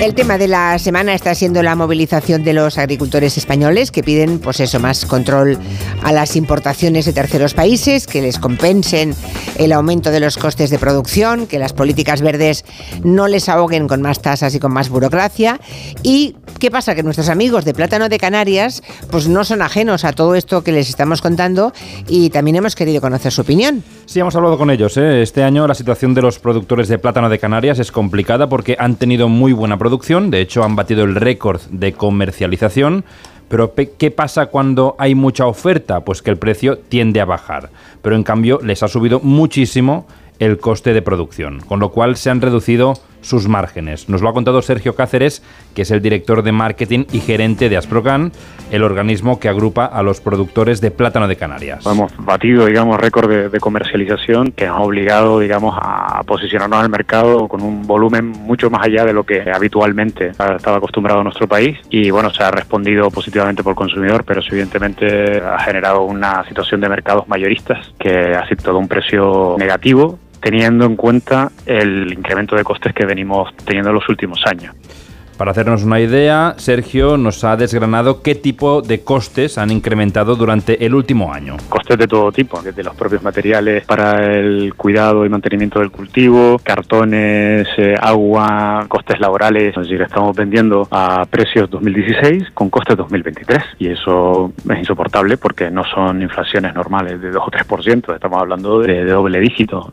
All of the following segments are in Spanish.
El tema de la semana está siendo la movilización de los agricultores españoles que piden, pues eso, más control a las importaciones de terceros países, que les compensen el aumento de los costes de producción, que las políticas verdes no les ahoguen con más tasas y con más burocracia. ¿Y qué pasa? Que nuestros amigos de Plátano de Canarias, pues no son ajenos a todo esto que les estamos contando y también hemos querido conocer su opinión. Sí, hemos hablado con ellos. ¿eh? Este año la situación de los productores de plátano de Canarias es complicada porque han tenido muy buena producción, de hecho han batido el récord de comercialización. Pero ¿qué pasa cuando hay mucha oferta? Pues que el precio tiende a bajar. Pero en cambio les ha subido muchísimo el coste de producción, con lo cual se han reducido sus márgenes. Nos lo ha contado Sergio Cáceres, que es el director de marketing y gerente de Asprocan, el organismo que agrupa a los productores de plátano de Canarias. Hemos batido, digamos, récord de, comercialización que ha obligado, digamos, a posicionarnos al mercado con un volumen mucho más allá de lo que habitualmente ha estado acostumbrado a nuestro país y bueno, se ha respondido positivamente por el consumidor, pero evidentemente ha generado una situación de mercados mayoristas que ha aceptado un precio negativo teniendo en cuenta el incremento de costes que venimos teniendo en los últimos años. Para hacernos una idea, Sergio nos ha desgranado qué tipo de costes han incrementado durante el último año. Costes de todo tipo, desde los propios materiales para el cuidado y mantenimiento del cultivo, cartones, eh, agua, costes laborales. Es decir, estamos vendiendo a precios 2016 con costes 2023 y eso es insoportable porque no son inflaciones normales de 2 o 3%, estamos hablando de doble dígito.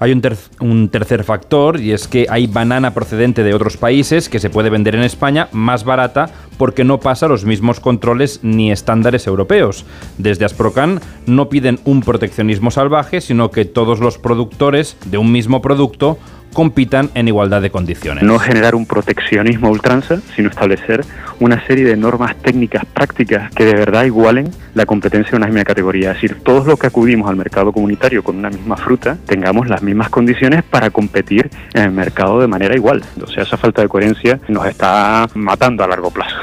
Hay un, tercer factor y es que hay banana procedente de otros países que se puede vender en España más barata porque no pasa los mismos controles ni estándares europeos. Desde Asprocan no piden un proteccionismo salvaje, sino que todos los productores de un mismo producto compitan en igualdad de condiciones. No generar un proteccionismo ultranza, sino establecer una serie de normas técnicas prácticas que de verdad igualen la competencia de una misma categoría. Es decir, todos los que acudimos al mercado comunitario con una misma fruta tengamos las mismas condiciones para competir en el mercado de manera igual. O sea, esa falta de coherencia nos está matando a largo plazo.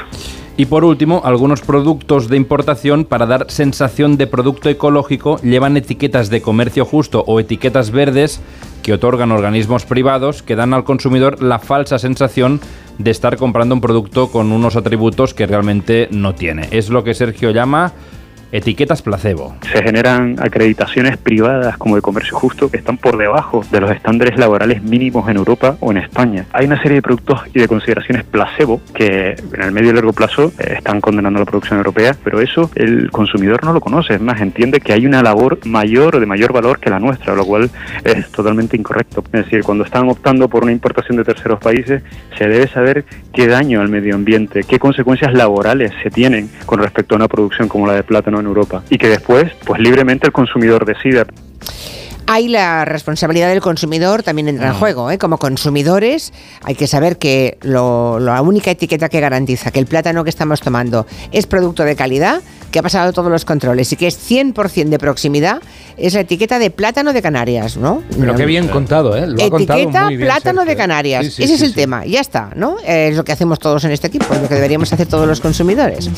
Y por último, algunos productos de importación para dar sensación de producto ecológico llevan etiquetas de comercio justo o etiquetas verdes que otorgan organismos privados que dan al consumidor la falsa sensación de estar comprando un producto con unos atributos que realmente no tiene. Es lo que Sergio llama etiquetas placebo. Se generan acreditaciones privadas como de comercio justo que están por debajo de los estándares laborales mínimos en Europa o en España. Hay una serie de productos y de consideraciones placebo que en el medio y largo plazo eh, están condenando la producción europea, pero eso el consumidor no lo conoce, es más, entiende que hay una labor mayor o de mayor valor que la nuestra, lo cual es totalmente incorrecto. Es decir, cuando están optando por una importación de terceros países, se debe saber qué daño al medio ambiente, qué consecuencias laborales se tienen con respecto a una producción como la de plátano en Europa y que después, pues libremente el consumidor decida. Hay la responsabilidad del consumidor también entra en mm. juego. ¿eh? Como consumidores hay que saber que la única etiqueta que garantiza que el plátano que estamos tomando es producto de calidad que ha pasado todos los controles y que es 100% de proximidad, es la etiqueta de plátano de Canarias, ¿no? Pero qué bien contado, ¿eh? Lo etiqueta plátano de Canarias. Ese es el tema, ya está, ¿no? es lo que hacemos todos en este equipo, es lo que deberíamos hacer todos los consumidores.